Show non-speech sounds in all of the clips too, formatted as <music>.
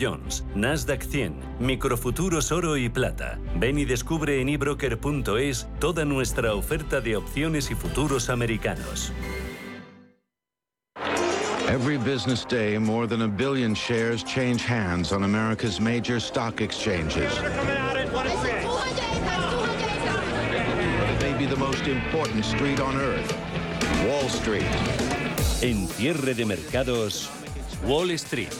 Jones, Nasdaq 100, Microfuturos Oro y Plata. Ven y descubre en ebroker.es toda nuestra oferta de opciones y futuros americanos. Every business day, more than a billion shares change hands on America's major stock exchanges. Maybe the most important street on earth, Wall Street. En cierre de mercados, Wall Street.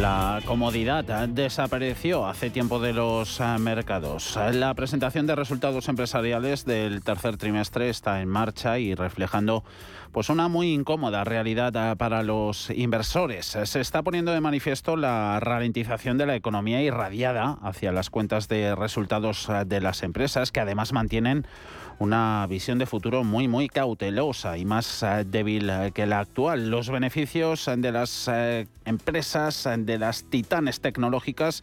La comodidad desapareció hace tiempo de los eh, mercados. La presentación de resultados empresariales del tercer trimestre está en marcha y reflejando pues una muy incómoda realidad eh, para los inversores. Se está poniendo de manifiesto la ralentización de la economía irradiada hacia las cuentas de resultados eh, de las empresas que además mantienen una visión de futuro muy, muy cautelosa y más eh, débil eh, que la actual. Los beneficios de las eh, empresas, de las titanes tecnológicas,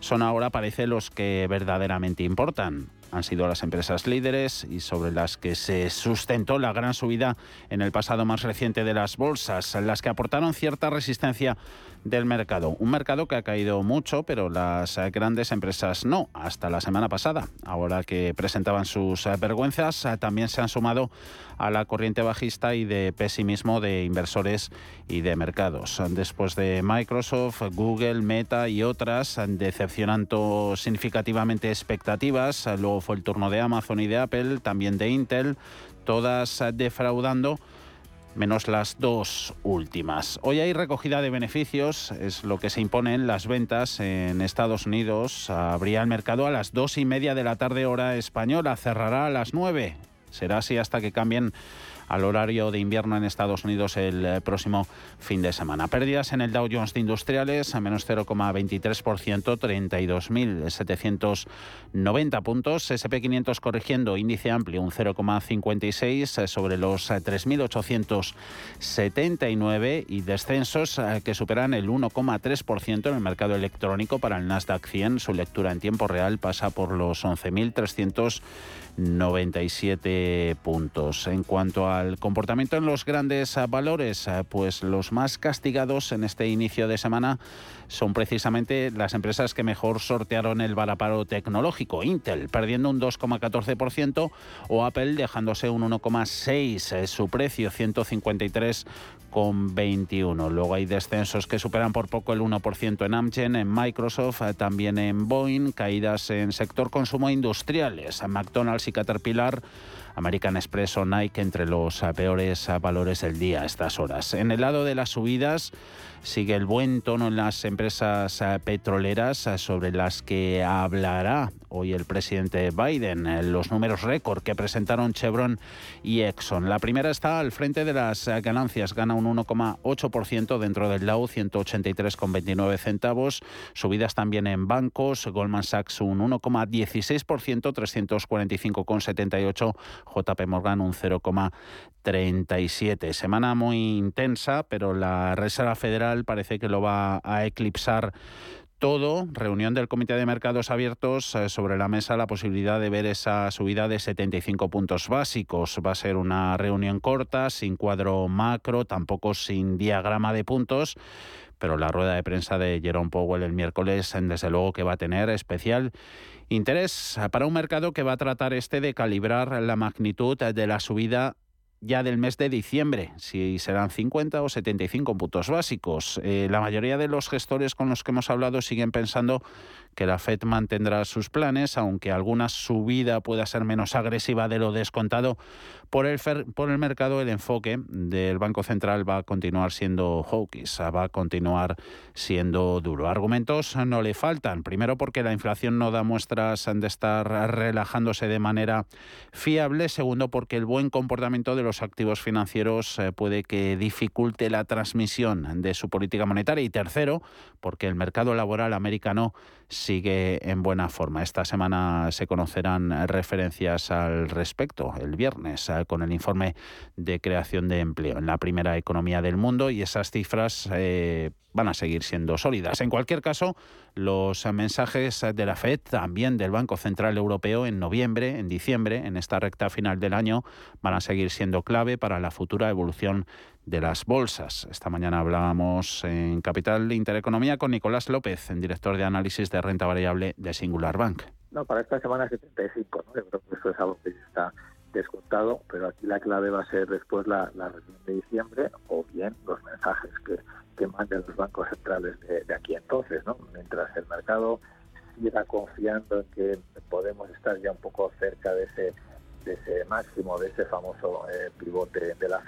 son ahora, parece, los que verdaderamente importan han sido las empresas líderes y sobre las que se sustentó la gran subida en el pasado más reciente de las bolsas, las que aportaron cierta resistencia del mercado. Un mercado que ha caído mucho, pero las grandes empresas no, hasta la semana pasada. Ahora que presentaban sus vergüenzas, también se han sumado a la corriente bajista y de pesimismo de inversores y de mercados. Después de Microsoft, Google, Meta y otras decepcionando significativamente expectativas, luego fue el turno de Amazon y de Apple, también de Intel, todas defraudando menos las dos últimas. Hoy hay recogida de beneficios, es lo que se impone en las ventas en Estados Unidos. Abría el mercado a las dos y media de la tarde hora española, cerrará a las nueve. Será así hasta que cambien al horario de invierno en Estados Unidos el eh, próximo fin de semana. Pérdidas en el Dow Jones de Industriales a menos 0,23%, 32.790 puntos. SP500 corrigiendo, índice amplio un 0,56 eh, sobre los 3.879 eh, y descensos que superan el 1,3% en el mercado electrónico para el Nasdaq 100. Su lectura en tiempo real pasa por los 11.300 97 puntos. En cuanto al comportamiento en los grandes valores, pues los más castigados en este inicio de semana son precisamente las empresas que mejor sortearon el varaparo tecnológico. Intel perdiendo un 2,14% o Apple dejándose un 1,6%. Eh, su precio 153,21. Luego hay descensos que superan por poco el 1% en Amgen, en Microsoft, eh, también en Boeing, caídas en sector consumo industriales, McDonald's y Caterpillar. American Express o Nike entre los eh, peores valores del día a estas horas. En el lado de las subidas, Sigue el buen tono en las empresas eh, petroleras eh, sobre las que hablará hoy el presidente Biden. Eh, los números récord que presentaron Chevron y Exxon. La primera está al frente de las ganancias, gana un 1,8% dentro del Dow, 183,29 centavos. Subidas también en bancos, Goldman Sachs un 1,16%, 345,78, JP Morgan un 0,37. Semana muy intensa, pero la Reserva Federal parece que lo va a eclipsar todo, reunión del Comité de Mercados Abiertos eh, sobre la mesa la posibilidad de ver esa subida de 75 puntos básicos. Va a ser una reunión corta, sin cuadro macro, tampoco sin diagrama de puntos, pero la rueda de prensa de Jerome Powell el miércoles, desde luego que va a tener especial interés para un mercado que va a tratar este de calibrar la magnitud de la subida ya del mes de diciembre, si serán 50 o 75 puntos básicos. Eh, la mayoría de los gestores con los que hemos hablado siguen pensando que la Fed mantendrá sus planes, aunque alguna subida pueda ser menos agresiva de lo descontado por el, por el mercado, el enfoque del Banco Central va a continuar siendo hawkish, va a continuar siendo duro. Argumentos no le faltan. Primero porque la inflación no da muestras de estar relajándose de manera fiable. Segundo porque el buen comportamiento de los activos financieros eh, puede que dificulte la transmisión de su política monetaria. Y tercero porque el mercado laboral americano sigue en buena forma. Esta semana se conocerán referencias al respecto, el viernes, eh, con el informe de creación de empleo en la primera economía del mundo y esas cifras eh, van a seguir siendo sólidas. En cualquier caso, los mensajes de la Fed, también del Banco Central Europeo en noviembre, en diciembre, en esta recta final del año, van a seguir siendo clave para la futura evolución de las bolsas. Esta mañana hablábamos en Capital Intereconomía con Nicolás López, director de análisis de renta variable de Singular Bank. No, para esta semana 75, ¿no? Yo creo que eso es algo que está descontado, pero aquí la clave va a ser después la, reunión de diciembre o bien los mensajes que, que manden los bancos centrales de, aquí entonces, ¿no? Mientras el mercado siga confiando en que podemos estar ya un poco cerca de ese, de ese máximo, de ese famoso eh, pivote de la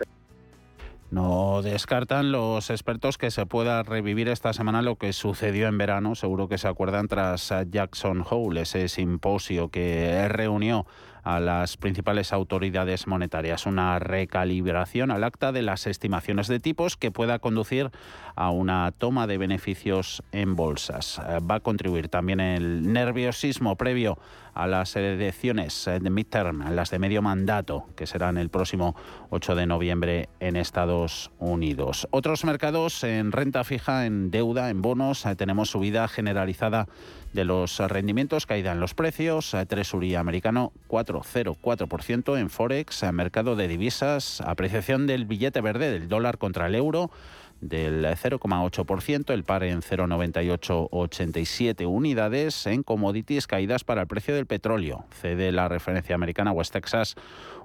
no descartan los expertos que se pueda revivir esta semana lo que sucedió en verano, seguro que se acuerdan tras Jackson Hole, ese simposio que reunió a las principales autoridades monetarias. Una recalibración al acta de las estimaciones de tipos que pueda conducir a una toma de beneficios en bolsas. Va a contribuir también el nerviosismo previo a las elecciones de midterm, las de medio mandato, que serán el próximo 8 de noviembre en Estados Unidos. Otros mercados en renta fija, en deuda, en bonos, tenemos subida generalizada de los rendimientos, caída en los precios, tresuría americano 4,04% en Forex, mercado de divisas, apreciación del billete verde del dólar contra el euro del 0,8%, el par en 0,9887 unidades, en commodities caídas para el precio del petróleo, cede la referencia americana West Texas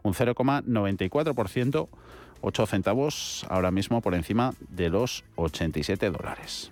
un 0,94%, 8 centavos ahora mismo por encima de los 87 dólares.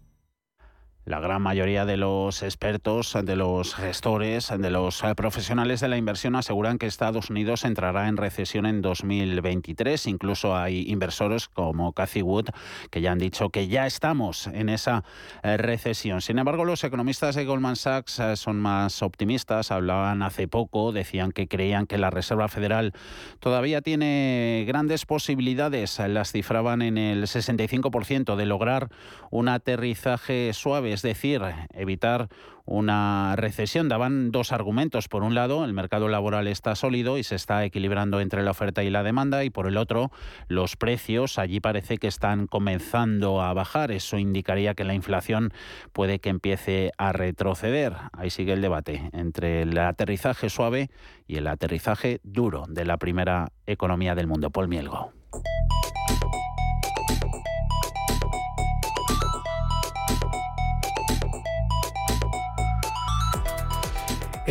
La gran mayoría de los expertos, de los gestores, de los eh, profesionales de la inversión aseguran que Estados Unidos entrará en recesión en 2023. Incluso hay inversores como Cathy Wood que ya han dicho que ya estamos en esa eh, recesión. Sin embargo, los economistas de Goldman Sachs eh, son más optimistas. Hablaban hace poco, decían que creían que la Reserva Federal todavía tiene grandes posibilidades. Las cifraban en el 65% de lograr un aterrizaje suave es decir, evitar una recesión. Daban dos argumentos. Por un lado, el mercado laboral está sólido y se está equilibrando entre la oferta y la demanda y por el otro, los precios allí parece que están comenzando a bajar. Eso indicaría que la inflación puede que empiece a retroceder. Ahí sigue el debate entre el aterrizaje suave y el aterrizaje duro de la primera economía del mundo. Paul Mielgo.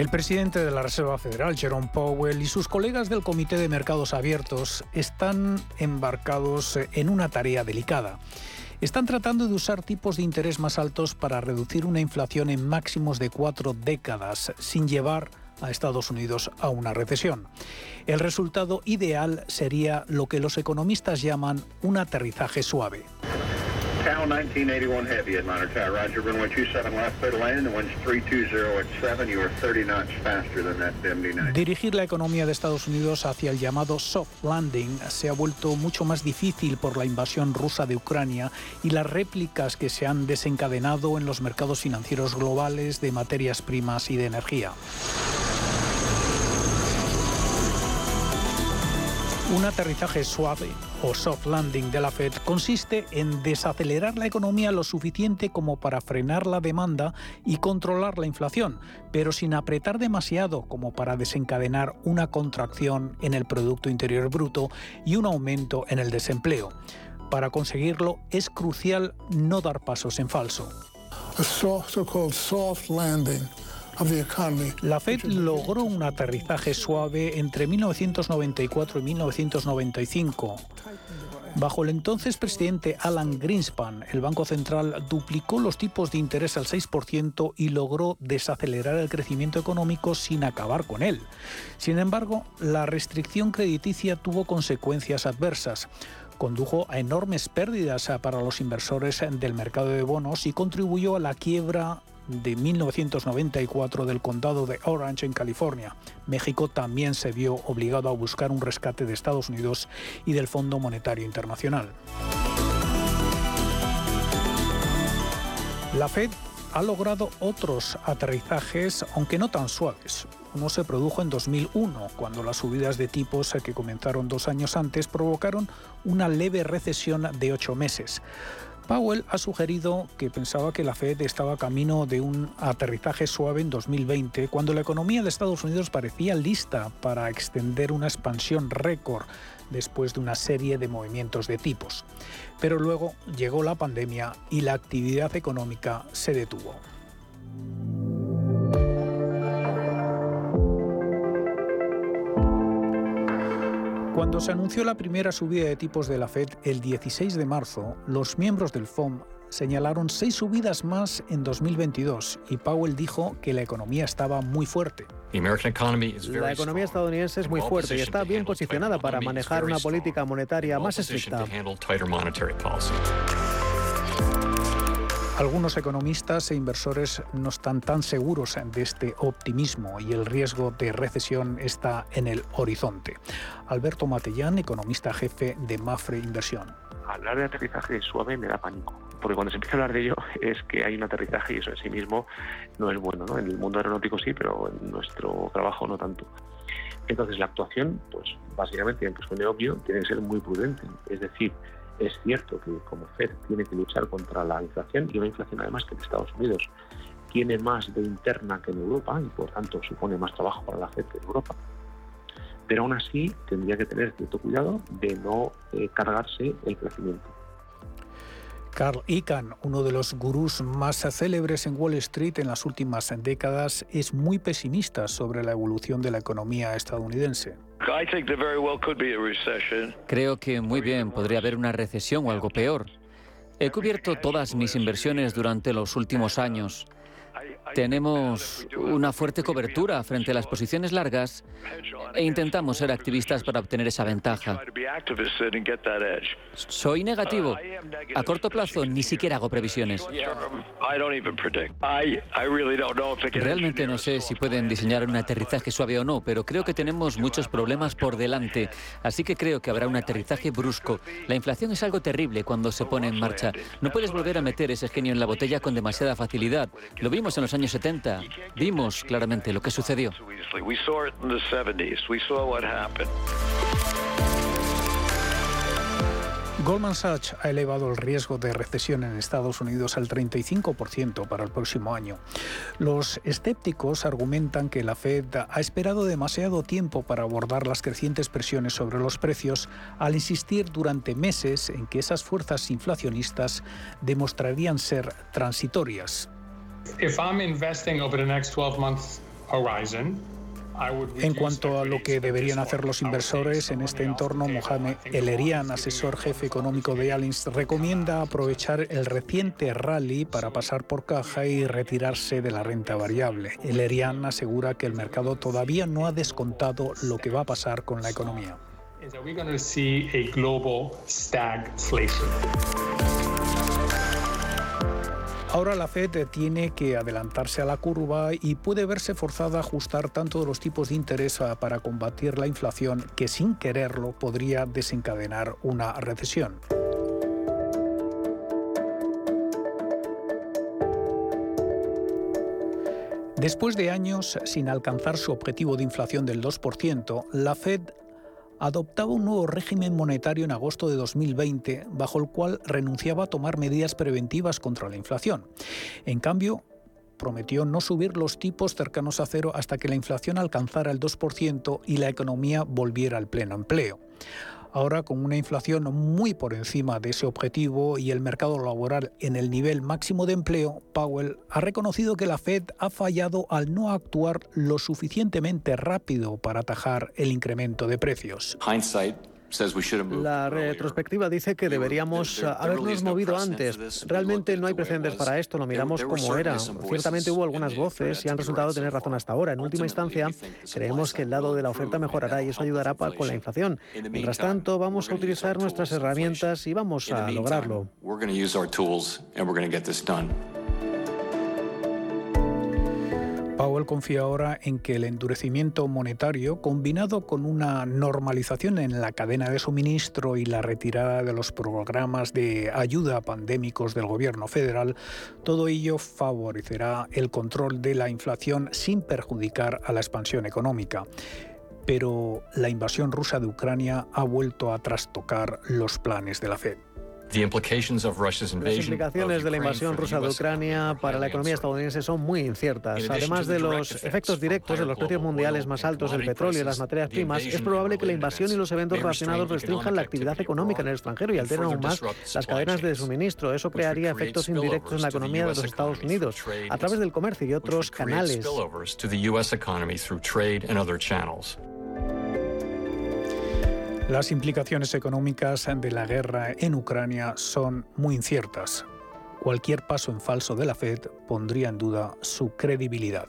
El presidente de la Reserva Federal, Jerome Powell, y sus colegas del Comité de Mercados Abiertos están embarcados en una tarea delicada. Están tratando de usar tipos de interés más altos para reducir una inflación en máximos de cuatro décadas, sin llevar a Estados Unidos a una recesión. El resultado ideal sería lo que los economistas llaman un aterrizaje suave. Cal 1981 Heavy, Atlanta Tower. Roger, runway 27 left, clear to land. The wind's 320 at 7. You are 30 knots faster than that MD-90. Dirigir la economía de Estados Unidos hacia el llamado soft landing se ha vuelto mucho más difícil por la invasión rusa de Ucrania y las réplicas que se han desencadenado en los mercados financieros globales de materias primas y de energía. Un aterrizaje suave o soft landing de la Fed consiste en desacelerar la economía lo suficiente como para frenar la demanda y controlar la inflación, pero sin apretar demasiado como para desencadenar una contracción en el Producto Interior Bruto y un aumento en el desempleo. Para conseguirlo es crucial no dar pasos en falso. soft La Fed logró un aterrizaje suave entre 1994 y 1995. Bajo el entonces presidente Alan Greenspan, el Banco Central duplicó los tipos de interés al 6% y logró desacelerar el crecimiento económico sin acabar con él. Sin embargo, la restricción crediticia tuvo consecuencias adversas condujo a enormes pérdidas para los inversores del mercado de bonos y contribuyó a la quiebra de 1994 del condado de Orange en California. México también se vio obligado a buscar un rescate de Estados Unidos y del Fondo Monetario Internacional. La Fed ha logrado otros aterrizajes, aunque no tan suaves. Uno se produjo en 2001, cuando las subidas de tipos que comenzaron dos años antes provocaron una leve recesión de ocho meses. Powell ha sugerido que pensaba que la Fed estaba camino de un aterrizaje suave en 2020, cuando la economía de Estados Unidos parecía lista para extender una expansión récord después de una serie de movimientos de tipos. Pero luego llegó la pandemia y la actividad económica se detuvo. Cuando se anunció la primera subida de tipos de la Fed el 16 de marzo, los miembros del FOM señalaron seis subidas más en 2022 y Powell dijo que la economía estaba muy fuerte. La economía estadounidense es muy fuerte y está bien posicionada para manejar una política monetaria más estricta. Algunos economistas e inversores no están tan seguros de este optimismo y el riesgo de recesión está en el horizonte. Alberto Matellán, economista jefe de Mafre Inversión. Hablar de aterrizaje suave me da pánico, porque cuando se empieza a hablar de ello <laughs> es que hay un aterrizaje y eso en sí mismo no es bueno. ¿no? En el mundo aeronáutico sí, pero en nuestro trabajo no tanto. Entonces la actuación, pues básicamente, aunque suene obvio, tiene que ser muy prudente. Es decir, es cierto que como FED tiene que luchar contra la inflación y una inflación además que en Estados Unidos tiene más de interna que en Europa y por tanto supone más trabajo para la FED que en Europa. Pero aún así tendría que tener cierto cuidado de no eh, cargarse el crecimiento. Carl Icahn, uno de los gurús más célebres en Wall Street en las últimas décadas, es muy pesimista sobre la evolución de la economía estadounidense. Creo que muy bien podría haber una recesión o algo peor. He cubierto todas mis inversiones durante los últimos años. Tenemos una fuerte cobertura frente a las posiciones largas e intentamos ser activistas para obtener esa ventaja. Soy negativo. A corto plazo ni siquiera hago previsiones. Realmente no sé si pueden diseñar un aterrizaje suave o no, pero creo que tenemos muchos problemas por delante. Así que creo que habrá un aterrizaje brusco. La inflación es algo terrible cuando se pone en marcha. No puedes volver a meter ese genio en la botella con demasiada facilidad. Lo vimos en los años 70. Vimos claramente lo que sucedió. Goldman Sachs ha elevado el riesgo de recesión en Estados Unidos al 35% para el próximo año. Los escépticos argumentan que la Fed ha esperado demasiado tiempo para abordar las crecientes presiones sobre los precios al insistir durante meses en que esas fuerzas inflacionistas demostrarían ser transitorias. En cuanto a lo que deberían hacer los inversores en este entorno, Mohamed Elerian, asesor jefe económico de Allianz, recomienda aprovechar el reciente rally para pasar por caja y retirarse de la renta variable. Elerian asegura que el mercado todavía no ha descontado lo que va a pasar con la economía. Ahora la Fed tiene que adelantarse a la curva y puede verse forzada a ajustar tanto los tipos de interés para combatir la inflación que sin quererlo podría desencadenar una recesión. Después de años sin alcanzar su objetivo de inflación del 2%, la Fed adoptaba un nuevo régimen monetario en agosto de 2020, bajo el cual renunciaba a tomar medidas preventivas contra la inflación. En cambio, prometió no subir los tipos cercanos a cero hasta que la inflación alcanzara el 2% y la economía volviera al pleno empleo. Ahora, con una inflación muy por encima de ese objetivo y el mercado laboral en el nivel máximo de empleo, Powell ha reconocido que la Fed ha fallado al no actuar lo suficientemente rápido para atajar el incremento de precios. La retrospectiva dice que deberíamos habernos movido antes. Realmente no hay precedentes para esto, lo miramos como era. Ciertamente hubo algunas voces y han resultado tener razón hasta ahora. En última instancia, creemos que el lado de la oferta mejorará y eso ayudará con la inflación. Mientras tanto, vamos a utilizar nuestras herramientas y vamos a lograrlo. Powell confía ahora en que el endurecimiento monetario, combinado con una normalización en la cadena de suministro y la retirada de los programas de ayuda pandémicos del gobierno federal, todo ello favorecerá el control de la inflación sin perjudicar a la expansión económica pero la invasión rusa de Ucrania ha vuelto a trastocar los planes de la Fed. Las implicaciones de la invasión rusa de Ucrania para la economía estadounidense son muy inciertas. Además de los efectos directos de los precios mundiales más altos del petróleo y las materias primas, es probable que la invasión y los eventos relacionados restrinjan la actividad económica en el extranjero y alteren aún más las cadenas de suministro. Eso crearía efectos indirectos en la economía de los Estados Unidos a través del comercio y otros canales. Las implicaciones económicas de la guerra en Ucrania son muy inciertas. Cualquier paso en falso de la Fed pondría en duda su credibilidad.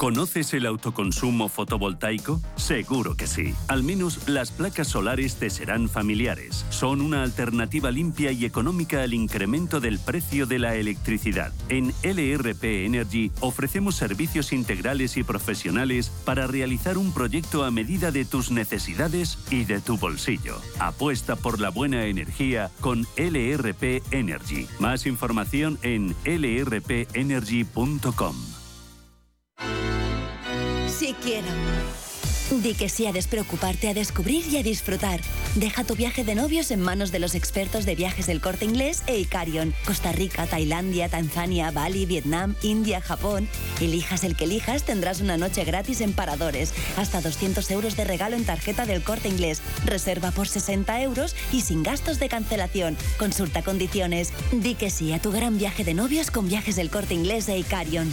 ¿Conoces el autoconsumo fotovoltaico? Seguro que sí. Al menos las placas solares te serán familiares. Son una alternativa limpia y económica al incremento del precio de la electricidad. En LRP Energy ofrecemos servicios integrales y profesionales para realizar un proyecto a medida de tus necesidades y de tu bolsillo. Apuesta por la buena energía con LRP Energy. Más información en lrpenergy.com. Quiero. Di que sí a despreocuparte, a descubrir y a disfrutar. Deja tu viaje de novios en manos de los expertos de viajes del corte inglés e Icarion. Costa Rica, Tailandia, Tanzania, Bali, Vietnam, India, Japón. Elijas el que elijas, tendrás una noche gratis en paradores. Hasta 200 euros de regalo en tarjeta del corte inglés. Reserva por 60 euros y sin gastos de cancelación. Consulta condiciones. Di que sí a tu gran viaje de novios con viajes del corte inglés e Icarion.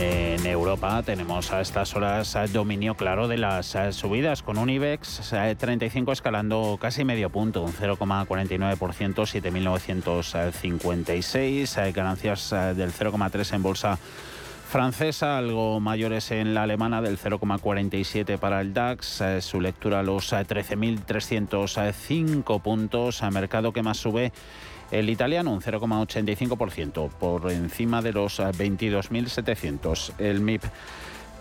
En Europa tenemos a estas horas dominio claro de las eh, subidas, con un IBEX 35 escalando casi medio punto, un 0,49%, 7.956, hay ganancias eh, del 0,3 en bolsa francesa, algo mayores en la alemana del 0,47 para el DAX, eh, su lectura a los 13.305 puntos, a mercado que más sube el italiano un 0,85%, por encima de los 22.700. El MIP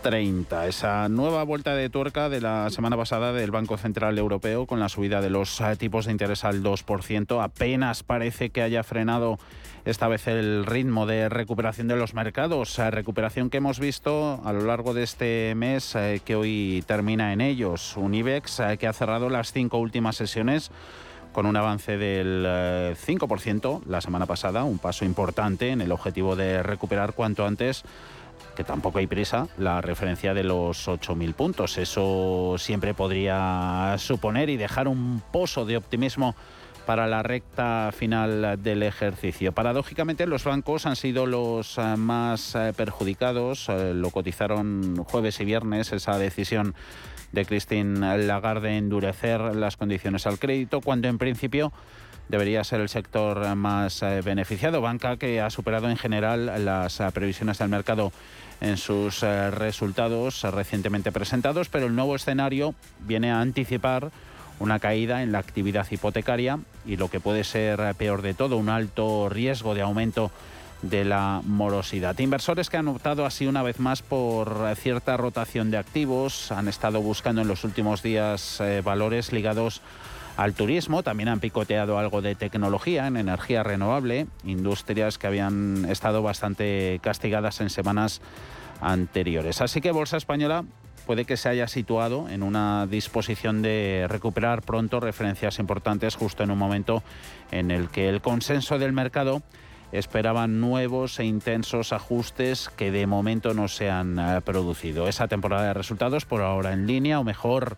30. Esa nueva vuelta de tuerca de la semana pasada del Banco Central Europeo con la subida de los eh, tipos de interés al 2%. Apenas parece que haya frenado esta vez el ritmo de recuperación de los mercados. Eh, recuperación que hemos visto a lo largo de este mes eh, que hoy termina en ellos. Un IBEX que ha cerrado las cinco últimas sesiones con un avance del 5% la semana pasada, un paso importante en el objetivo de recuperar cuanto antes que tampoco hay prisa, la referencia de los 8.000 puntos. Eso siempre podría suponer y dejar un pozo de optimismo para la recta final del ejercicio. Paradójicamente, los bancos han sido los eh, más eh, perjudicados. Eh, lo cotizaron jueves y viernes esa decisión de Christine Lagarde endurecer las condiciones al crédito, cuando en principio debería ser el sector más beneficiado. Banca que ha superado en general las previsiones del mercado en sus eh, resultados recientemente presentados, pero el nuevo escenario viene a anticipar una caída en la actividad hipotecaria y lo que puede ser eh, peor de todo, un alto riesgo de aumento de la morosidad. Inversores que han optado así una vez más por eh, cierta rotación de activos, han estado buscando en los últimos días valores ligados al turismo, también han picoteado algo de tecnología en energía renovable, industrias que habían estado bastante castigadas en semanas anteriores. Así que Bolsa Española puede que se haya situado en una disposición de recuperar pronto referencias importantes justo en un momento en el que el consenso del mercado esperaba nuevos e intensos ajustes que de momento no se han eh, producido. Esa temporada de resultados por ahora en línea o mejor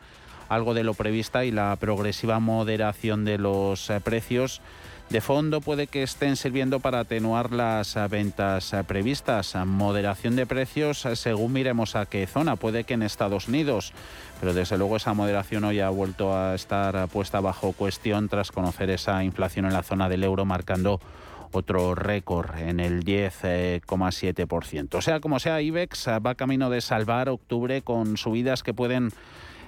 algo de lo prevista y la progresiva moderación de los eh, precios de fondo puede que estén sirviendo para atenuar las eh, ventas previstas. Moderación de precios según miremos a qué zona. Puede que en Estados Unidos, pero desde luego esa moderación hoy ha vuelto a estar puesta bajo cuestión tras conocer esa inflación en la zona del euro marcando otro récord en el 10,7%. Sea como sea, IBEX va camino de salvar octubre con subidas que pueden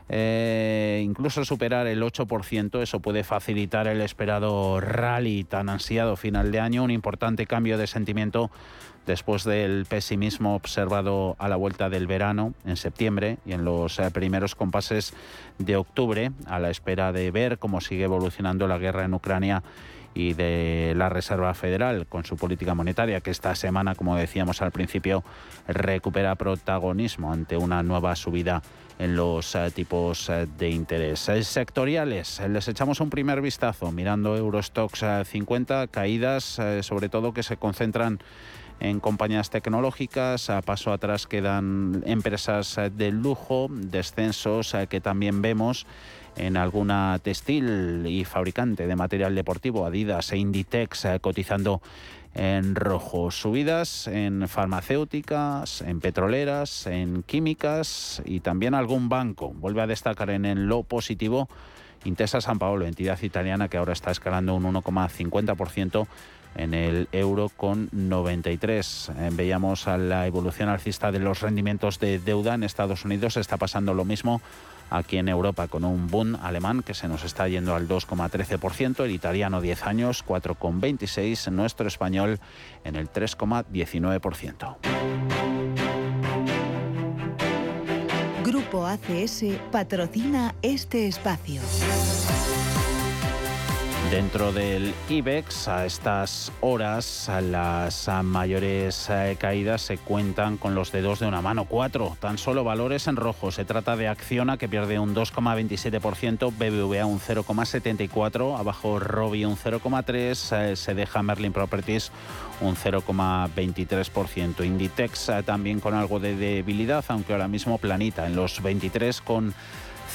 eh, incluso superar el 8%, eso puede facilitar el esperado rally tan ansiado final de año, un importante cambio de sentimiento después del pesimismo observado a la vuelta del verano en septiembre y en los eh, primeros compases de octubre, a la espera de ver cómo sigue evolucionando la guerra en Ucrania y de la Reserva Federal con su política monetaria, que esta semana, como decíamos al principio, recupera protagonismo ante una nueva subida en los eh, tipos eh, de interés. Eh, sectoriales, les echamos un primer vistazo mirando Eurostox 50, caídas sobre todo que se concentran en compañías tecnológicas, a paso atrás quedan empresas de lujo, descensos que también vemos en alguna textil y fabricante de material deportivo, Adidas e Inditex cotizando en rojo. Subidas en farmacéuticas, en petroleras, en químicas y también algún banco. Vuelve a destacar en lo positivo Intesa San Paolo, entidad italiana que ahora está escalando un 1,50% en el euro con 93. Eh, veíamos a la evolución alcista de los rendimientos de deuda en Estados Unidos. Está pasando lo mismo aquí en Europa con un boom alemán que se nos está yendo al 2,13%, el italiano 10 años 4,26%, nuestro español en el 3,19%. Grupo ACS patrocina este espacio. Dentro del IBEX, a estas horas, las mayores eh, caídas se cuentan con los dedos de una mano. Cuatro, tan solo valores en rojo. Se trata de Acciona, que pierde un 2,27%, BBVA un 0,74%, abajo Robi un 0,3%, eh, se deja Merlin Properties un 0,23%. Inditex eh, también con algo de debilidad, aunque ahora mismo planita en los 23 con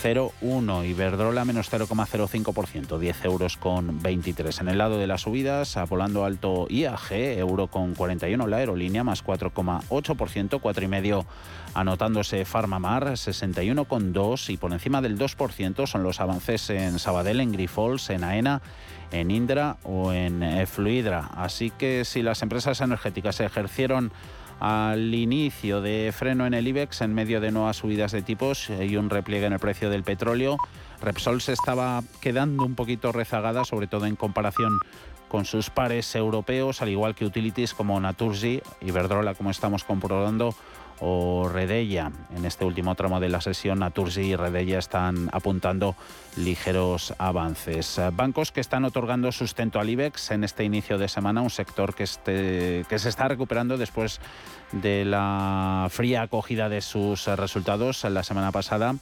0,1. Iberdrola menos 0,05%, 10 euros con 23. En el lado de las subidas, volando alto IAG, euro con 41, la aerolínea más 4,8%, 4,5% anotándose Farmamar, 61,2 y por encima del 2% son los avances en Sabadell, en Grifols, en AENA, en Indra o en Fluidra. Así que si las empresas energéticas ejercieron al inicio de freno en el IBEX en medio de nuevas subidas de tipos y un repliegue en el precio del petróleo. Repsol se estaba quedando un poquito rezagada, sobre todo en comparación con sus pares europeos, al igual que utilities como Naturgy, Iberdrola, como estamos comprobando, o Redella. En este último tramo de la sesión, Naturgy y Redella están apuntando ligeros avances. Bancos que están otorgando sustento al IBEX en este inicio de semana, un sector que, este, que se está recuperando después de la fría acogida de sus resultados la semana pasada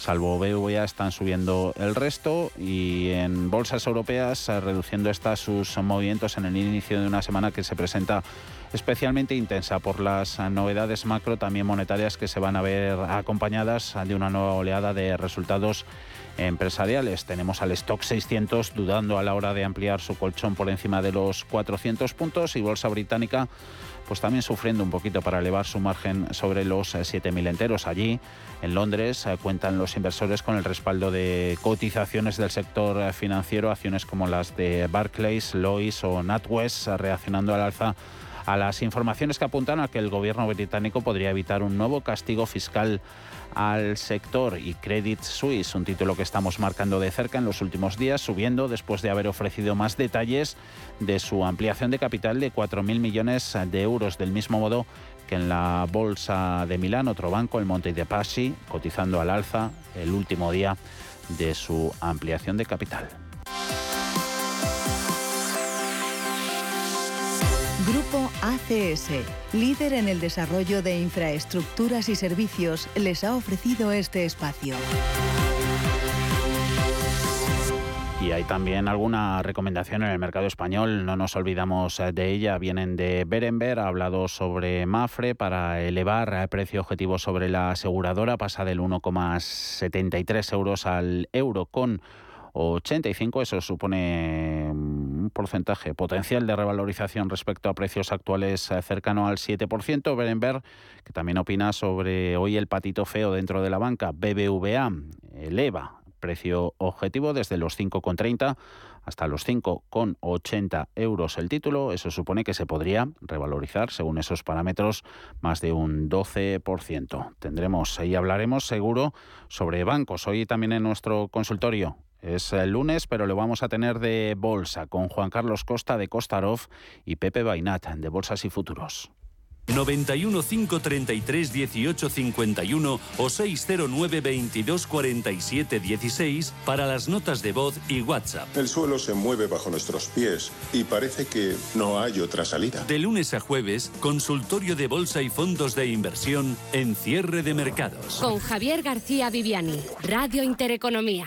salvo BVA, están subiendo el resto y en bolsas europeas reduciendo estas sus movimientos en el inicio de una semana que se presenta especialmente intensa por las novedades macro, también monetarias, que se van a ver acompañadas de una nueva oleada de resultados empresariales. Tenemos al stock 600 dudando a la hora de ampliar su colchón por encima de los 400 puntos y Bolsa Británica pues también sufriendo un poquito para elevar su margen sobre los 7.000 enteros. Allí, en Londres, cuentan los inversores con el respaldo de cotizaciones del sector financiero, acciones como las de Barclays, Lois o NatWest, reaccionando al alza a las informaciones que apuntan a que el gobierno británico podría evitar un nuevo castigo fiscal al sector y Credit Suisse, un título que estamos marcando de cerca en los últimos días, subiendo después de haber ofrecido más detalles de su ampliación de capital de 4.000 millones de euros, del mismo modo que en la Bolsa de Milán, otro banco, el Monte de Paschi, cotizando al alza el último día de su ampliación de capital. Grupo ACS, líder en el desarrollo de infraestructuras y servicios, les ha ofrecido este espacio. Y hay también alguna recomendación en el mercado español, no nos olvidamos eh, de ella. Vienen de Berenberg, ha hablado sobre Mafre para elevar el precio objetivo sobre la aseguradora, pasa del 1,73 euros al euro con 85. Eso supone porcentaje potencial de revalorización respecto a precios actuales eh, cercano al 7%. Berenberg, que también opina sobre hoy el patito feo dentro de la banca, BBVA, eleva precio objetivo desde los 5,30 hasta los 5,80 euros el título. Eso supone que se podría revalorizar, según esos parámetros, más de un 12%. Tendremos y hablaremos seguro sobre bancos. Hoy también en nuestro consultorio es el lunes, pero lo vamos a tener de bolsa con Juan Carlos Costa de Costarov y Pepe Bainat de Bolsas y Futuros. 91 533 18 51 o 609 22 47 16 para las notas de voz y WhatsApp. El suelo se mueve bajo nuestros pies y parece que no hay otra salida. De lunes a jueves, consultorio de bolsa y fondos de inversión en cierre de mercados. Con Javier García Viviani, Radio Intereconomía.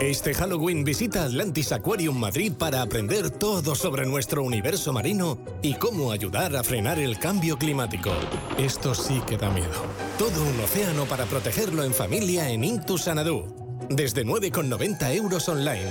Este Halloween visita Atlantis Aquarium Madrid para aprender todo sobre nuestro universo marino y cómo ayudar a frenar el cambio climático. Esto sí que da miedo. Todo un océano para protegerlo en familia en Intu Sanadú. Desde 9,90 euros online.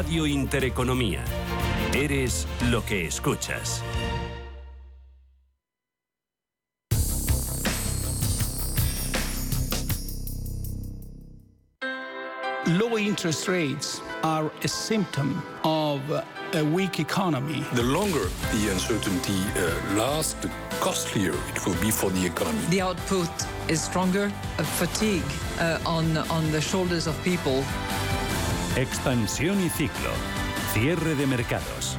Radio Intereconomía. Eres lo que escuchas. Low interest rates are a symptom of a weak economy. The longer the uncertainty uh, lasts, the costlier it will be for the economy. The output is stronger, a fatigue uh, on, on the shoulders of people. Expansión y ciclo. Cierre de mercados.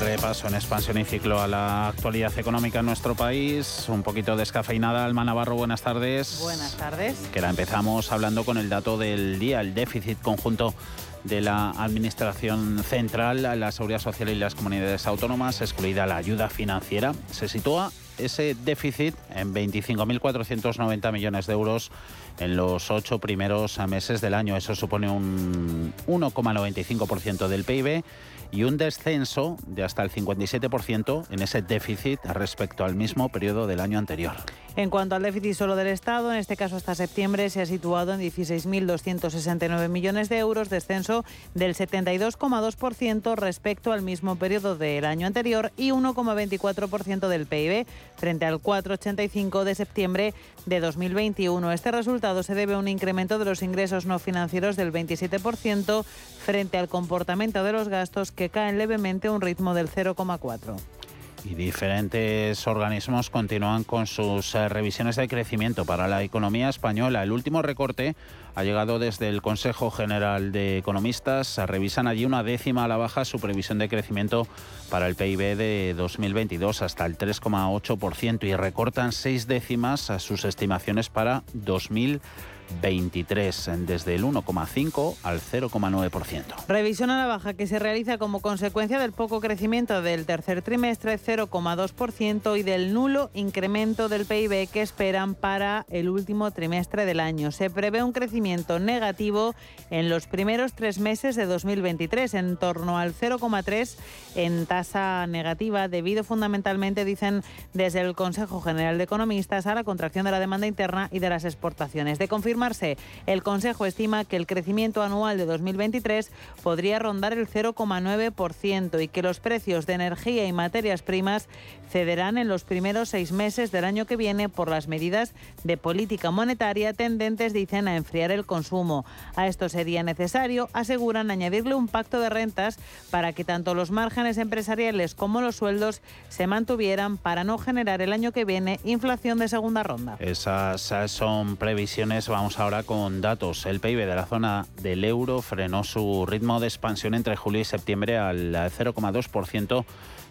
Repaso en expansión y ciclo a la actualidad económica en nuestro país. Un poquito descafeinada. Alma Navarro, buenas tardes. Buenas tardes. Que la empezamos hablando con el dato del día, el déficit conjunto de la Administración Central, la Seguridad Social y las comunidades autónomas, excluida la ayuda financiera. Se sitúa ese déficit en 25.490 millones de euros en los ocho primeros meses del año. Eso supone un 1,95% del PIB y un descenso de hasta el 57% en ese déficit respecto al mismo periodo del año anterior. En cuanto al déficit solo del Estado, en este caso hasta septiembre se ha situado en 16.269 millones de euros, descenso del 72,2% respecto al mismo periodo del año anterior y 1,24% del PIB frente al 4,85 de septiembre de 2021. Este resultado se debe a un incremento de los ingresos no financieros del 27% frente al comportamiento de los gastos que caen levemente a un ritmo del 0,4 y diferentes organismos continúan con sus eh, revisiones de crecimiento para la economía española. El último recorte ha llegado desde el Consejo General de Economistas. Revisan allí una décima a la baja su previsión de crecimiento para el PIB de 2022 hasta el 3,8% y recortan seis décimas a sus estimaciones para 2022. 23, desde el 1,5 al 0,9%. Revisión a la baja que se realiza como consecuencia del poco crecimiento del tercer trimestre, 0,2%, y del nulo incremento del PIB que esperan para el último trimestre del año. Se prevé un crecimiento negativo en los primeros tres meses de 2023, en torno al 0,3 en tasa negativa, debido fundamentalmente, dicen desde el Consejo General de Economistas, a la contracción de la demanda interna y de las exportaciones. De el Consejo estima que el crecimiento anual de 2023 podría rondar el 0,9% y que los precios de energía y materias primas cederán en los primeros seis meses del año que viene por las medidas de política monetaria tendentes, dicen, a enfriar el consumo. A esto sería necesario, aseguran, añadirle un pacto de rentas para que tanto los márgenes empresariales como los sueldos se mantuvieran para no generar el año que viene inflación de segunda ronda. Esas son previsiones, vamos ahora con datos. El PIB de la zona del euro frenó su ritmo de expansión entre julio y septiembre al 0,2%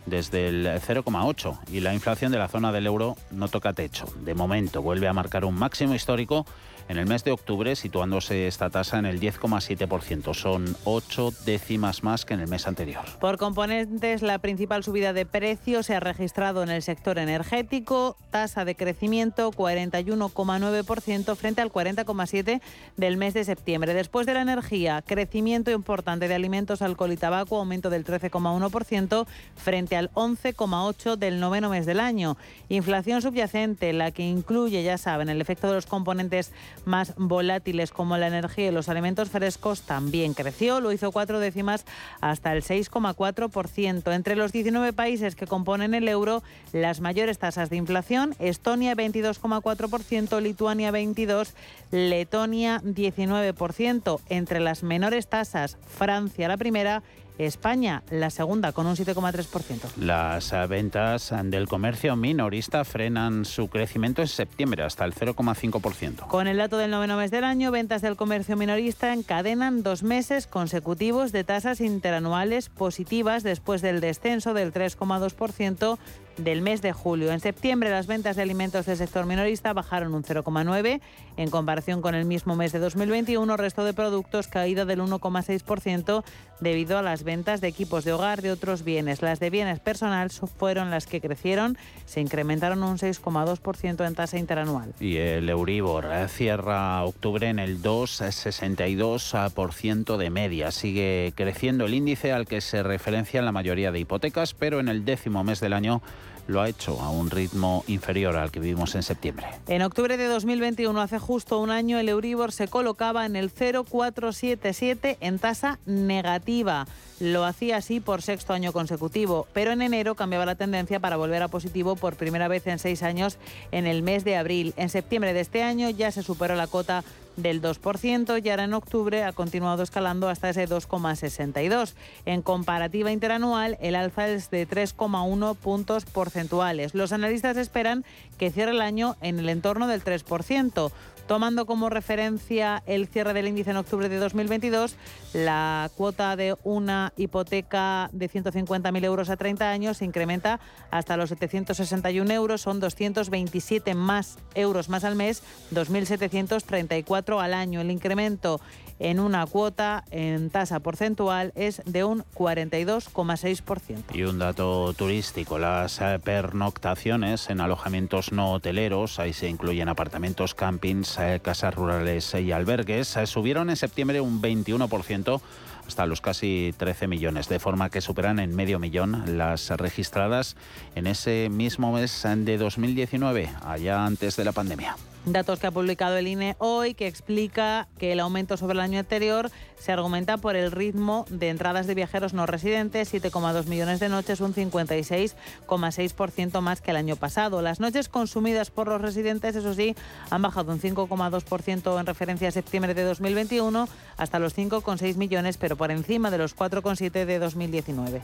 desde el 0,8 y la inflación de la zona del euro no toca techo. De momento vuelve a marcar un máximo histórico en el mes de octubre, situándose esta tasa en el 10,7%. Son ocho décimas más que en el mes anterior. Por componentes, la principal subida de precios se ha registrado en el sector energético, tasa de crecimiento 41,9% frente al 40,7% del mes de septiembre. Después de la energía, crecimiento importante de alimentos, alcohol y tabaco, aumento del 13,1% frente al 11,8% del noveno mes del año. Inflación subyacente, la que incluye, ya saben, el efecto de los componentes más volátiles como la energía y los alimentos frescos también creció, lo hizo cuatro décimas hasta el 6,4%. Entre los 19 países que componen el euro, las mayores tasas de inflación, Estonia 22,4%, Lituania 22%, Letonia 19%. Entre las menores tasas, Francia la primera España, la segunda, con un 7,3%. Las ventas del comercio minorista frenan su crecimiento en septiembre hasta el 0,5%. Con el dato del noveno mes del año, ventas del comercio minorista encadenan dos meses consecutivos de tasas interanuales positivas después del descenso del 3,2% del mes de julio. En septiembre las ventas de alimentos del sector minorista bajaron un 0,9 en comparación con el mismo mes de 2021, resto de productos caída del 1,6% debido a las ventas de equipos de hogar de otros bienes. Las de bienes personales fueron las que crecieron, se incrementaron un 6,2% en tasa interanual. Y el Euribor eh, cierra octubre en el 2,62% de media. Sigue creciendo el índice al que se referencia la mayoría de hipotecas, pero en el décimo mes del año lo ha hecho a un ritmo inferior al que vivimos en septiembre. En octubre de 2021, hace justo un año, el Euribor se colocaba en el 0,477 en tasa negativa. Lo hacía así por sexto año consecutivo, pero en enero cambiaba la tendencia para volver a positivo por primera vez en seis años en el mes de abril. En septiembre de este año ya se superó la cota del 2% y ahora en octubre ha continuado escalando hasta ese 2,62. En comparativa interanual, el alza es de 3,1 puntos porcentuales. Los analistas esperan que cierre el año en el entorno del 3%. Tomando como referencia el cierre del índice en octubre de 2022, la cuota de una hipoteca de 150.000 euros a 30 años se incrementa hasta los 761 euros, son 227 más euros más al mes, 2.734 al año. El incremento en una cuota en tasa porcentual es de un 42,6%. Y un dato turístico, las pernoctaciones en alojamientos no hoteleros, ahí se incluyen apartamentos, campings, eh, casas rurales y albergues, eh, subieron en septiembre un 21% hasta los casi 13 millones, de forma que superan en medio millón las registradas en ese mismo mes de 2019, allá antes de la pandemia. Datos que ha publicado el INE hoy que explica que el aumento sobre el año anterior se argumenta por el ritmo de entradas de viajeros no residentes, 7,2 millones de noches, un 56,6% más que el año pasado. Las noches consumidas por los residentes, eso sí, han bajado un 5,2% en referencia a septiembre de 2021 hasta los 5,6 millones, pero por encima de los 4,7 de 2019.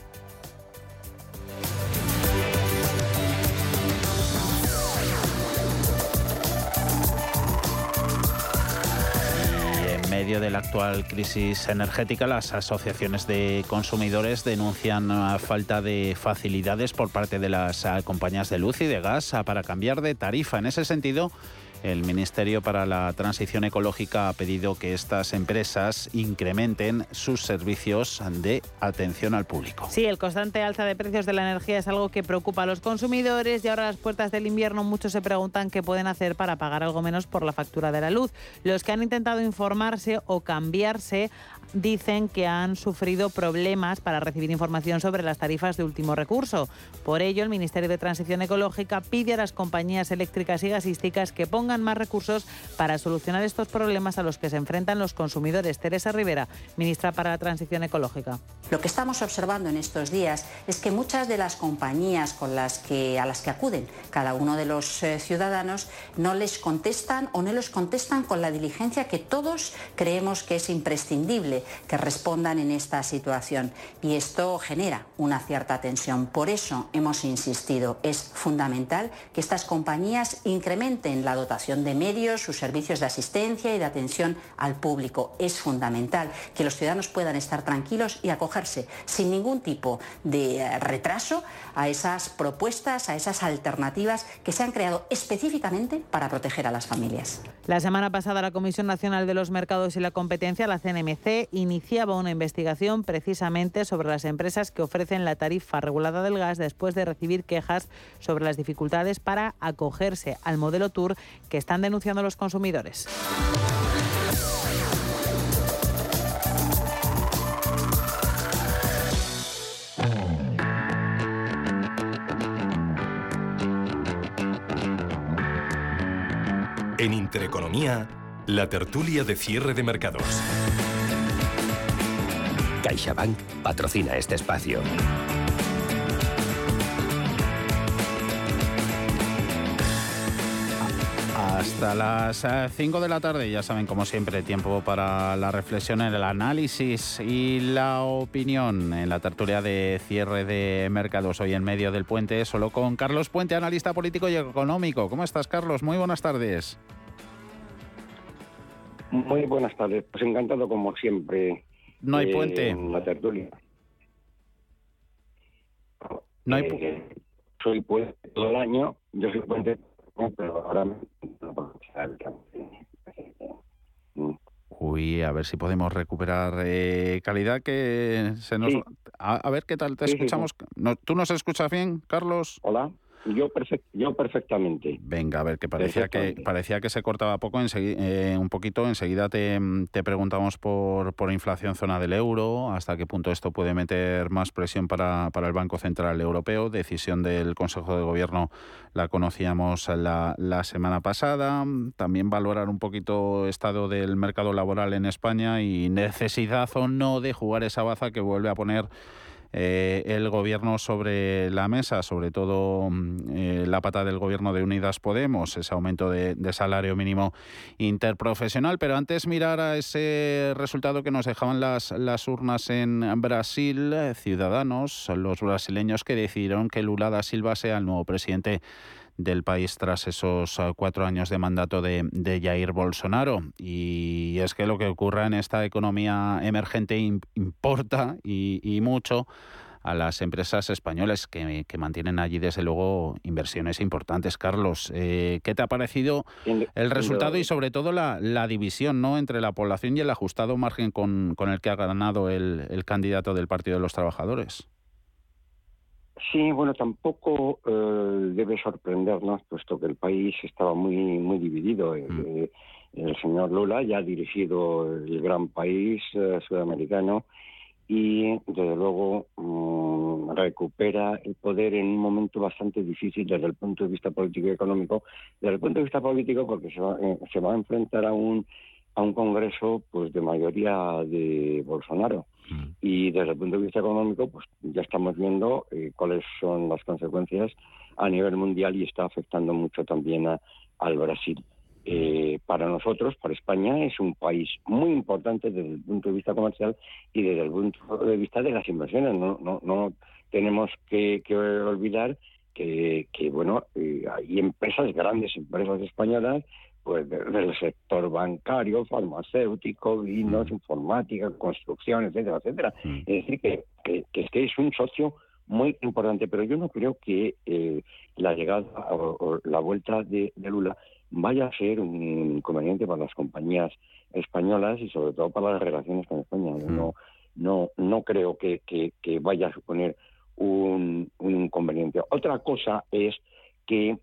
Medio de la actual crisis energética, las asociaciones de consumidores denuncian falta de facilidades por parte de las eh, compañías de luz y de gas eh, para cambiar de tarifa. En ese sentido, el Ministerio para la Transición Ecológica ha pedido que estas empresas incrementen sus servicios de atención al público. Sí, el constante alza de precios de la energía es algo que preocupa a los consumidores y ahora a las puertas del invierno muchos se preguntan qué pueden hacer para pagar algo menos por la factura de la luz. Los que han intentado informarse o cambiarse dicen que han sufrido problemas para recibir información sobre las tarifas de último recurso. Por ello, el Ministerio de Transición Ecológica pide a las compañías eléctricas y gasísticas que pongan más recursos para solucionar estos problemas a los que se enfrentan los consumidores. Teresa Rivera, ministra para la Transición Ecológica. Lo que estamos observando en estos días es que muchas de las compañías con las que, a las que acuden cada uno de los eh, ciudadanos no les contestan o no les contestan con la diligencia que todos creemos que es imprescindible que respondan en esta situación. Y esto genera una cierta tensión. Por eso hemos insistido, es fundamental que estas compañías incrementen la dotación de medios, sus servicios de asistencia y de atención al público. Es fundamental que los ciudadanos puedan estar tranquilos y acogerse sin ningún tipo de eh, retraso a esas propuestas, a esas alternativas que se han creado específicamente para proteger a las familias. La semana pasada la Comisión Nacional de los Mercados y la Competencia, la CNMC, iniciaba una investigación precisamente sobre las empresas que ofrecen la tarifa regulada del gas después de recibir quejas sobre las dificultades para acogerse al modelo Tour que están denunciando los consumidores. En Intereconomía, la tertulia de cierre de mercados. CaixaBank patrocina este espacio. Hasta las 5 eh, de la tarde, ya saben, como siempre, tiempo para la reflexión, el análisis y la opinión en la tertulia de cierre de mercados hoy en medio del puente, solo con Carlos Puente, analista político y económico. ¿Cómo estás, Carlos? Muy buenas tardes. Muy buenas tardes, pues encantado como siempre no hay puente. En la tertulia. No hay eh, soy puente todo el año, yo soy puente, pero ahora Uy, a ver si podemos recuperar eh, calidad que se nos... A, ver qué tal te escuchamos. ¿Tú nos escuchas bien, Carlos? Hola. Yo, yo perfectamente. Venga, a ver, que parecía que parecía que se cortaba poco eh, un poquito. Enseguida te, te preguntamos por, por inflación zona del euro, hasta qué punto esto puede meter más presión para, para el Banco Central Europeo. Decisión del Consejo de Gobierno la conocíamos la, la semana pasada. También valorar un poquito estado del mercado laboral en España y necesidad o no de jugar esa baza que vuelve a poner eh, el gobierno sobre la mesa, sobre todo mm, eh, la pata del gobierno de Unidas Podemos, ese aumento de, salario mínimo interprofesional. Pero antes mirar a ese resultado que nos dejaban las, las urnas en Brasil, ciudadanos, los brasileños que decidieron que Lula da Silva sea el nuevo presidente del país tras esos ah, cuatro años de mandato de, Jair Bolsonaro. Y es que lo que ocurra en esta economía emergente importa y, mucho a las empresas españolas que, mantienen allí, desde luego, inversiones importantes. Carlos, eh, ¿qué te ha parecido el resultado y sobre todo la, división ¿no? entre la población y el ajustado margen con, el que ha ganado el candidato del Partido de los Trabajadores? Sí, bueno, tampoco eh, debe sorprendernos, puesto que el país estaba muy muy dividido. Eh, mm. eh, el señor Lula ya ha dirigido el gran país sudamericano y, desde luego, mm, recupera el poder en un momento bastante difícil desde el punto de vista político y económico. Desde el punto de vista político, porque se va, se va a enfrentar a un a un Congreso pues de mayoría de Bolsonaro. Mm. Y desde el punto de vista económico, pues ya estamos viendo eh, cuáles son las consecuencias a nivel mundial y está afectando mucho también al Brasil. Eh, para nosotros, para España, es un país muy importante desde el punto de vista comercial y desde el punto de vista de las inversiones. No, no, no tenemos que, olvidar que, que bueno, eh, hay empresas, grandes empresas españolas, pues del sector bancario, farmacéutico, vinos, mm. informática, construcción, etcétera, etcétera. Mm. Es decir, que, que, que, es un socio muy importante, pero yo no creo que eh, la llegada o, la vuelta de, Lula vaya a ser un inconveniente para las compañías españolas y sobre todo para las relaciones con España. Mm. No, no, no creo que, que, que vaya a suponer un, un inconveniente. Otra cosa es que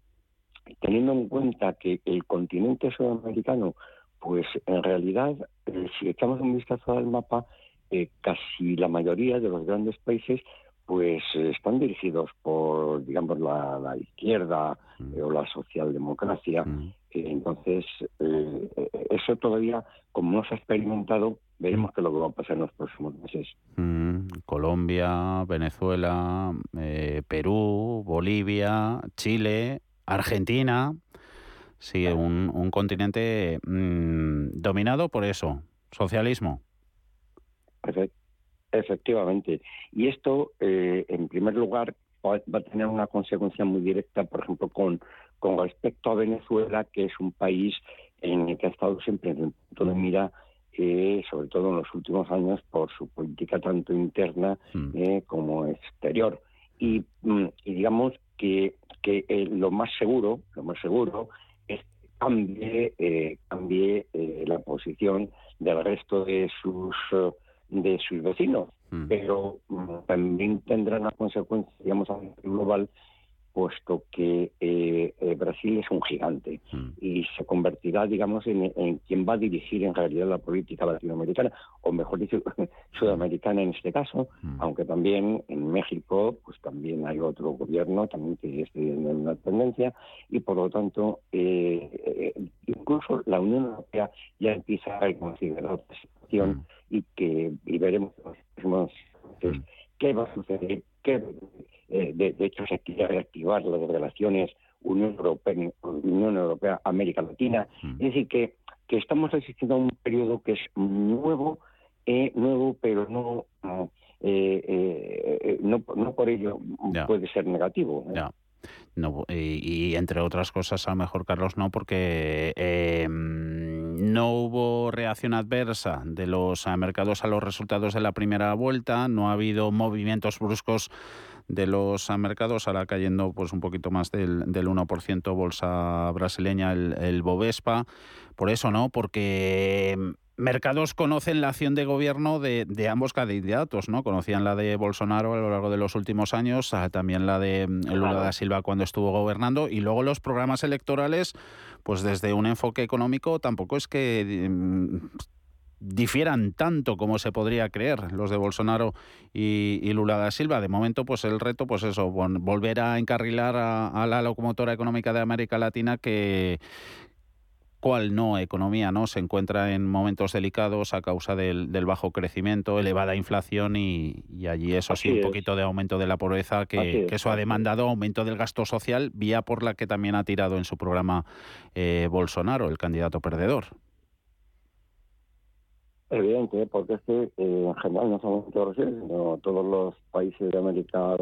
teniendo en cuenta que el continente sudamericano, pues en realidad, eh, si echamos un vistazo al mapa, eh, casi la mayoría de los grandes países pues están dirigidos por, digamos, la, izquierda mm. o la socialdemocracia. Mm. entonces, eh, eso todavía, como no se ha experimentado, veremos qué es lo que va a pasar en los próximos meses. Mm. Colombia, Venezuela, Perú, Bolivia, Chile, Argentina, sí, un, un continente mm, dominado por eso, socialismo. Efectivamente. Y esto, eh, en primer lugar, va a tener una consecuencia muy directa, por ejemplo, con, con respecto a Venezuela, que es un país en el que ha estado siempre en el punto de mira, eh, sobre todo en los últimos años, por su política tanto interna mm. eh, como exterior. Y, mm, y digamos que que eh, lo más seguro, lo más seguro es que cambie, eh, cambie eh, la posición del resto de sus de sus vecinos, mm. pero mm, también tendrá una consecuencia, digamos, a nivel global puesto que eh, eh, Brasil es un gigante mm. y se convertirá, digamos, en, quien va a dirigir en realidad la política latinoamericana, o mejor dicho, <laughs> sudamericana en este caso, mm. aunque también en México, pues también hay otro gobierno también que está en una tendencia y por lo tanto, eh, incluso la Unión Europea ya empieza a considerar la situación mm. y que y veremos qué va a suceder, qué eh, de, hecho se quiere reactivar las relaciones Unión Europea, Unión Europea América Latina. Es decir, que, que estamos asistiendo a un periodo que es nuevo, eh, nuevo, pero no, no, eh, no, por ello puede ser negativo. No, y, entre otras cosas, a lo mejor, Carlos, no, porque em, no hubo reacción adversa de los mercados a los resultados de la primera vuelta, no ha habido movimientos bruscos de los mercados, ahora cayendo pues un poquito más del, del 1% bolsa brasileña, el, el Bovespa. Por eso, ¿no? Porque mercados conocen la acción de gobierno de, de, ambos candidatos, ¿no? Conocían la de Bolsonaro a lo largo de los últimos años, ah, también la de Lula da Silva cuando estuvo gobernando, y luego los programas electorales, pues desde un enfoque económico tampoco es que mm, difieran tanto como se podría creer los de Bolsonaro y, Lula da Silva. De momento, pues el reto, pues eso, volver a encarrilar a, la locomotora económica de América Latina que cuál no economía no se encuentra en momentos delicados a causa del, bajo crecimiento, elevada inflación y, allí eso sí, un poquito de aumento de la pobreza, que, eso ha demandado aumento del gasto social, vía por la que también ha tirado en su programa eh, Bolsonaro, el candidato perdedor. Evidente, porque es que eh, en general no somos todos, sino todos los países de América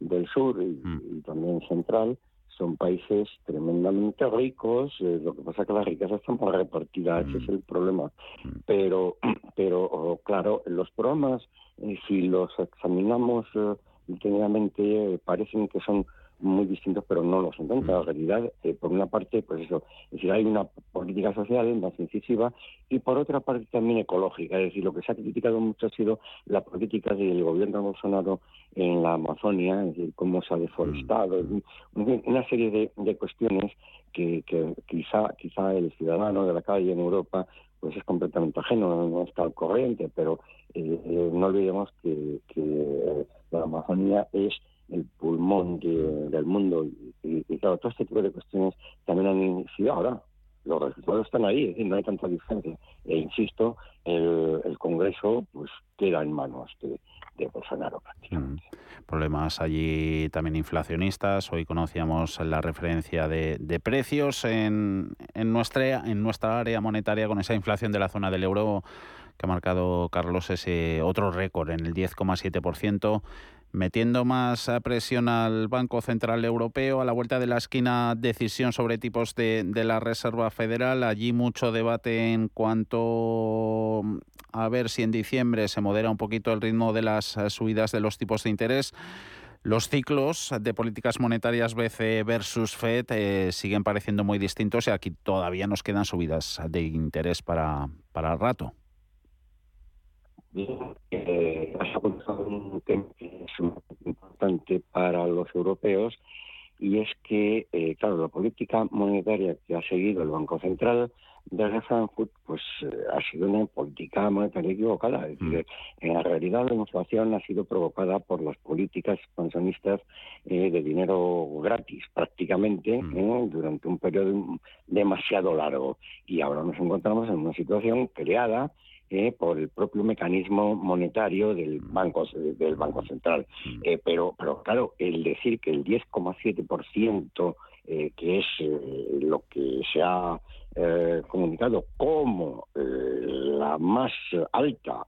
del Sur y mm. también Central son países tremendamente ricos, eh, lo que pasa es que las riquezas están para repartidas, ese es mm. el problema. Mm. Pero, <clears throat> pero claro, los programas, eh, si los examinamos eh, detenidamente, parecen que son muy distintos, pero no lo son tanto. En realidad, eh, por una parte, pues eso, es decir, hay una política social más incisiva y por otra parte también ecológica. Es decir, lo que se ha criticado mucho ha sido la política del gobierno de Bolsonaro en la Amazonia, es decir, cómo se ha deforestado, una serie de, de cuestiones que, que quizá, quizá el ciudadano de la calle en Europa pues es completamente ajeno, no está al corriente, pero eh, eh, no olvidemos que, que la Amazonía es el pulmón del mundo. Y, claro, todo este tipo de cuestiones también han iniciado ahora. Los resultados están ahí, es no hay tanta diferencia. E insisto, el, Congreso pues queda en manos de, Bolsonaro prácticamente. Mm. Problemas allí también inflacionistas. Hoy conocíamos la referencia de, de precios en, en, nuestra, en nuestra área monetaria con esa inflación de la zona del euro que ha marcado Carlos ese otro récord en el 10,7% metiendo más presión al Banco Central Europeo. A la vuelta de la esquina, decisión sobre tipos de, la Reserva Federal. Allí mucho debate en cuanto a ver si en diciembre se modera un poquito el ritmo de las subidas de los tipos de interés. Los ciclos de políticas monetarias BCE versus Fed eh, siguen pareciendo muy distintos y aquí todavía nos quedan subidas de interés para, para el rato eh, un tema importante para los europeos y es que, eh, claro, la política monetaria que ha seguido el Banco Central desde Frankfurt, pues eh, ha sido una política monetaria equivocada. Es decir, mm. en la realidad la inflación ha sido provocada por las políticas expansionistas eh, de dinero gratis, prácticamente, mm. durante un periodo demasiado largo. Y ahora nos encontramos en una situación creada eh, por el propio mecanismo monetario del banco del banco central mm. eh, pero pero claro el decir que el 10,7% eh, que es eh, lo que se ha comunicado como la más alta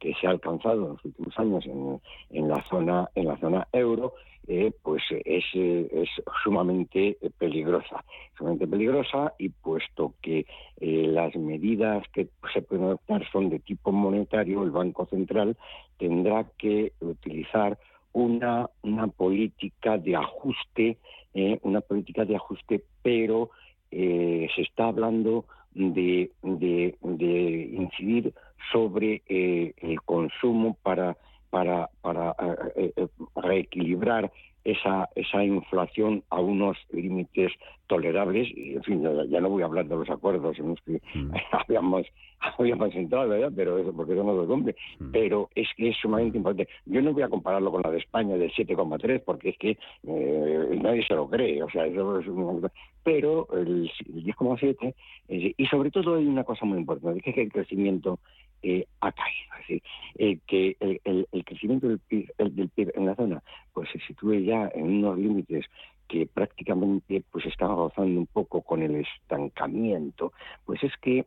que se ha alcanzado en los últimos años en, en la zona en la zona euro eh, pues es, es, sumamente peligrosa, sumamente peligrosa y puesto que eh, las medidas que se pueden adoptar son de tipo monetario, el Banco Central tendrá que utilizar una, una política de ajuste, eh, una política de ajuste, pero se está hablando de, de, de incidir sobre el consumo para para, para eh, eh, reequilibrar esa, esa inflación a unos límites tolerables. Y, en fin, ya, no voy a hablar de los acuerdos en los que mm. <laughs> habíamos, habíamos entrado, ¿verdad? Pero eso porque eso no se cumple. Mm. Pero es que es sumamente importante. Yo no voy a compararlo con la de España del 7,3 porque es que eh, nadie se lo cree. O sea, eso es Pero el, 10,7, y sobre todo hay una cosa muy importante, que es que el crecimiento eh, ha caído. Es que el, el, crecimiento del PIB, del PIB en la zona pues se sitúe ya en unos límites que prácticamente pues estaba gozando un poco con el estancamiento, pues es que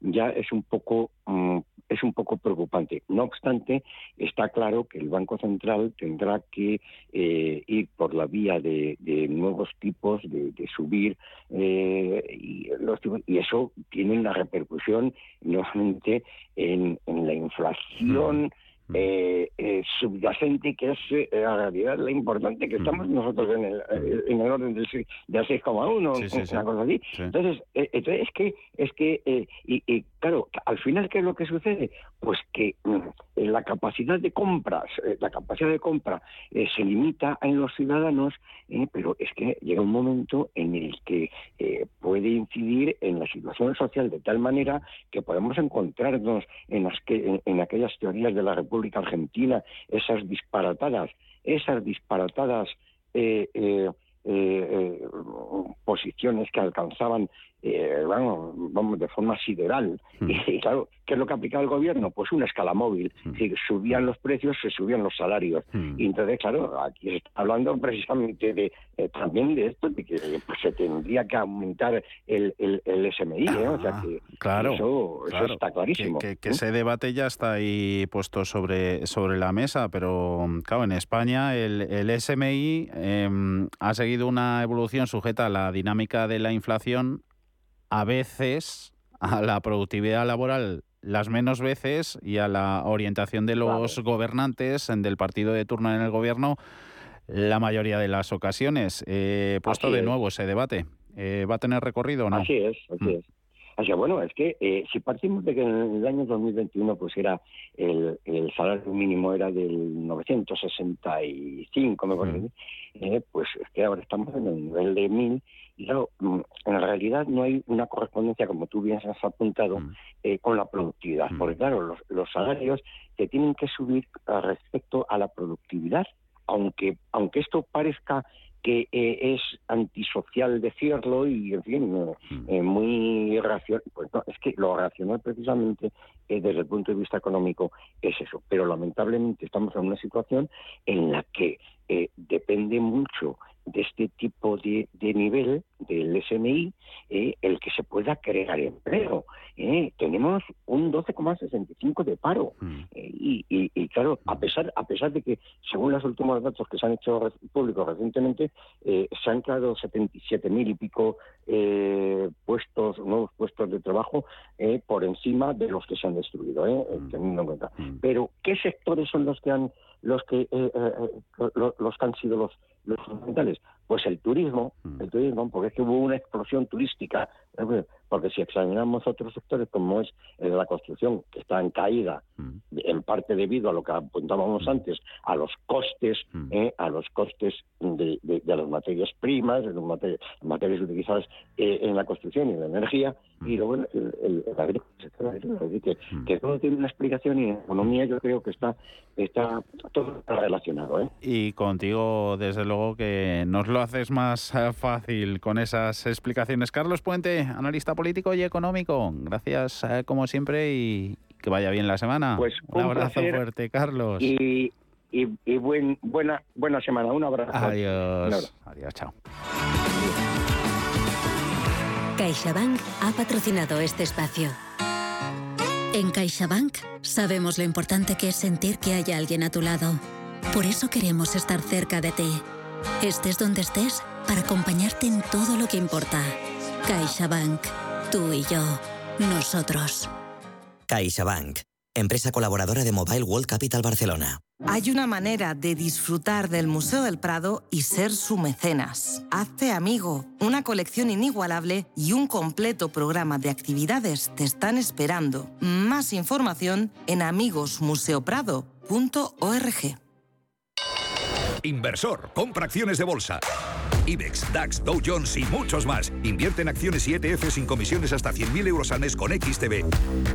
ya es un poco mm, es un poco preocupante. No obstante, está claro que el Banco Central tendrá que eh, ir por la vía de, nuevos tipos, de, subir, eh, y, y, eso tiene una repercusión nuevamente en, en la inflación eh, eh, subyacente, que es eh, la realidad la importante, que estamos nosotros en el, eh, en el orden del, del 6,1, una cosa así. Entonces, entonces, es que, es que y, y, claro, al final, ¿qué es lo que sucede? Pues que mm, la capacidad de compras, la capacidad de compra se limita en los ciudadanos, pero es que llega un momento en el que puede incidir en la situación social de tal manera que podemos encontrarnos en, las que, en aquellas teorías de la República Argentina, esas disparatadas, esas disparatadas eh, eh, eh, posiciones que alcanzaban eh, vamos, de forma sideral. Hmm. Y, claro, ¿qué es lo que aplicaba el gobierno? Pues una escala móvil. Si subían los precios, se subían los salarios. Hmm. Y entonces, claro, aquí está hablando precisamente de eh, también de esto, de que pues, se tendría que aumentar el, el, SMI. ¿eh? o sea que claro, eso, está clarísimo. Que, ese debate ya está ahí puesto sobre, sobre la mesa, pero claro, en España el, el SMI em, ha seguido una evolución sujeta a la dinámica de la inflación a veces a la productividad laboral las menos veces y a la orientación de los gobernantes del partido de turno en el gobierno la mayoría de las ocasiones. He puesto de nuevo ese debate. Eh, ¿Va a tener recorrido o no? Así es, así mm. es. O sea, bueno, es que eh, si partimos de que en el año 2021 pues era el, salario mínimo era del 965, me parece, mm. eh, pues es que ahora estamos en el nivel de 1000 y claro, mm, en realidad no hay una correspondencia, como tú bien has apuntado, mm. eh, con la productividad, porque claro, los, los salarios se tienen que subir respecto a la productividad, aunque aunque esto parezca que eh, es antisocial decirlo y, en fin, mm. eh, muy racional. Pues no, es que lo racional precisamente desde el punto de vista económico es eso. Pero lamentablemente estamos en una situación en la que depende mucho de este tipo de, nivel del SMI eh, el que se pueda crear empleo. Eh. Tenemos un 12,65 de paro mm. eh, y, claro, a pesar a pesar de que según los últimos datos que se han hecho públicos recientemente se han creado 77 mil y pico puestos nuevos puestos de trabajo por encima de los que se han destruido, mm. teniendo en cuenta. Mm. Pero ¿qué sectores son los que han los que los que han sido los los fundamentales? Pues el turismo, mm. el turismo, porque es que hubo una explosión turística, porque si examinamos otros sectores como es el de la construcción, que está en caída, mm. en parte debido a lo que apuntábamos mm. antes, a los costes, eh, a los costes de, las materias primas, de las materias, utilizadas eh, en la construcción y en la energía, y luego el, el, el que, que, todo tiene una explicación y en economía yo creo que está, está todo relacionado. ¿eh? Y contigo, desde luego, que nos lo haces más eh, fácil con esas explicaciones. Carlos Puente, analista político y económico, gracias eh, como siempre y que vaya bien la semana. Pues un, abrazo fuerte, Carlos. Y, y, buen, buena, buena semana, un abrazo. Adiós. Adiós, chao. CaixaBank ha patrocinado este espacio. En CaixaBank sabemos lo importante que es sentir que hay alguien a tu lado. Por eso queremos estar cerca de ti estés donde estés, para acompañarte en todo lo que importa. CaixaBank. Tú y yo. Nosotros. CaixaBank. Empresa colaboradora de Mobile World Capital Barcelona. Hay una manera de disfrutar del Museo del Prado y ser su mecenas. Hazte amigo. Una colección inigualable y un completo programa de actividades te están esperando. Más información en amigosmuseoprado.org. Inversor, compra acciones de bolsa. IBEX, DAX, Dow Jones y muchos más. Invierte en acciones y ETF sin comisiones hasta 100.000 euros al mes con XTB.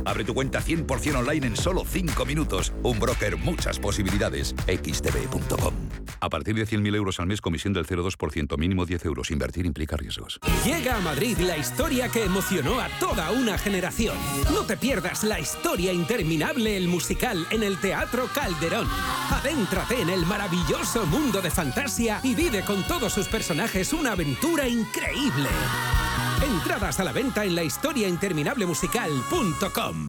Abre tu cuenta 100% online en solo 5 minutos. Un broker, muchas posibilidades. XTB.com. A partir de 100.000 euros al mes, comisión del 0,2%, mínimo 10 euros. Invertir implica riesgos. Llega a Madrid la historia que emocionó a toda una generación. No te pierdas la historia interminable, el musical, en el Teatro Calderón. Adéntrate en el maravilloso mundo de fantasía y vive con todos sus personajes es una aventura increíble. Entradas a la venta en la historia interminable musical.com.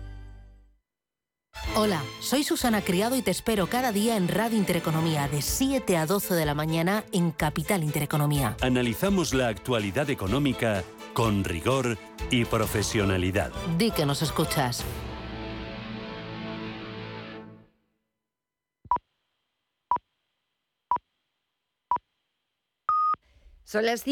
Hola, soy Susana Criado y te espero cada día en Radio Intereconomía de 7 a 12 de la mañana en Capital Intereconomía. Analizamos la actualidad económica con rigor y profesionalidad. Di que nos escuchas. Son las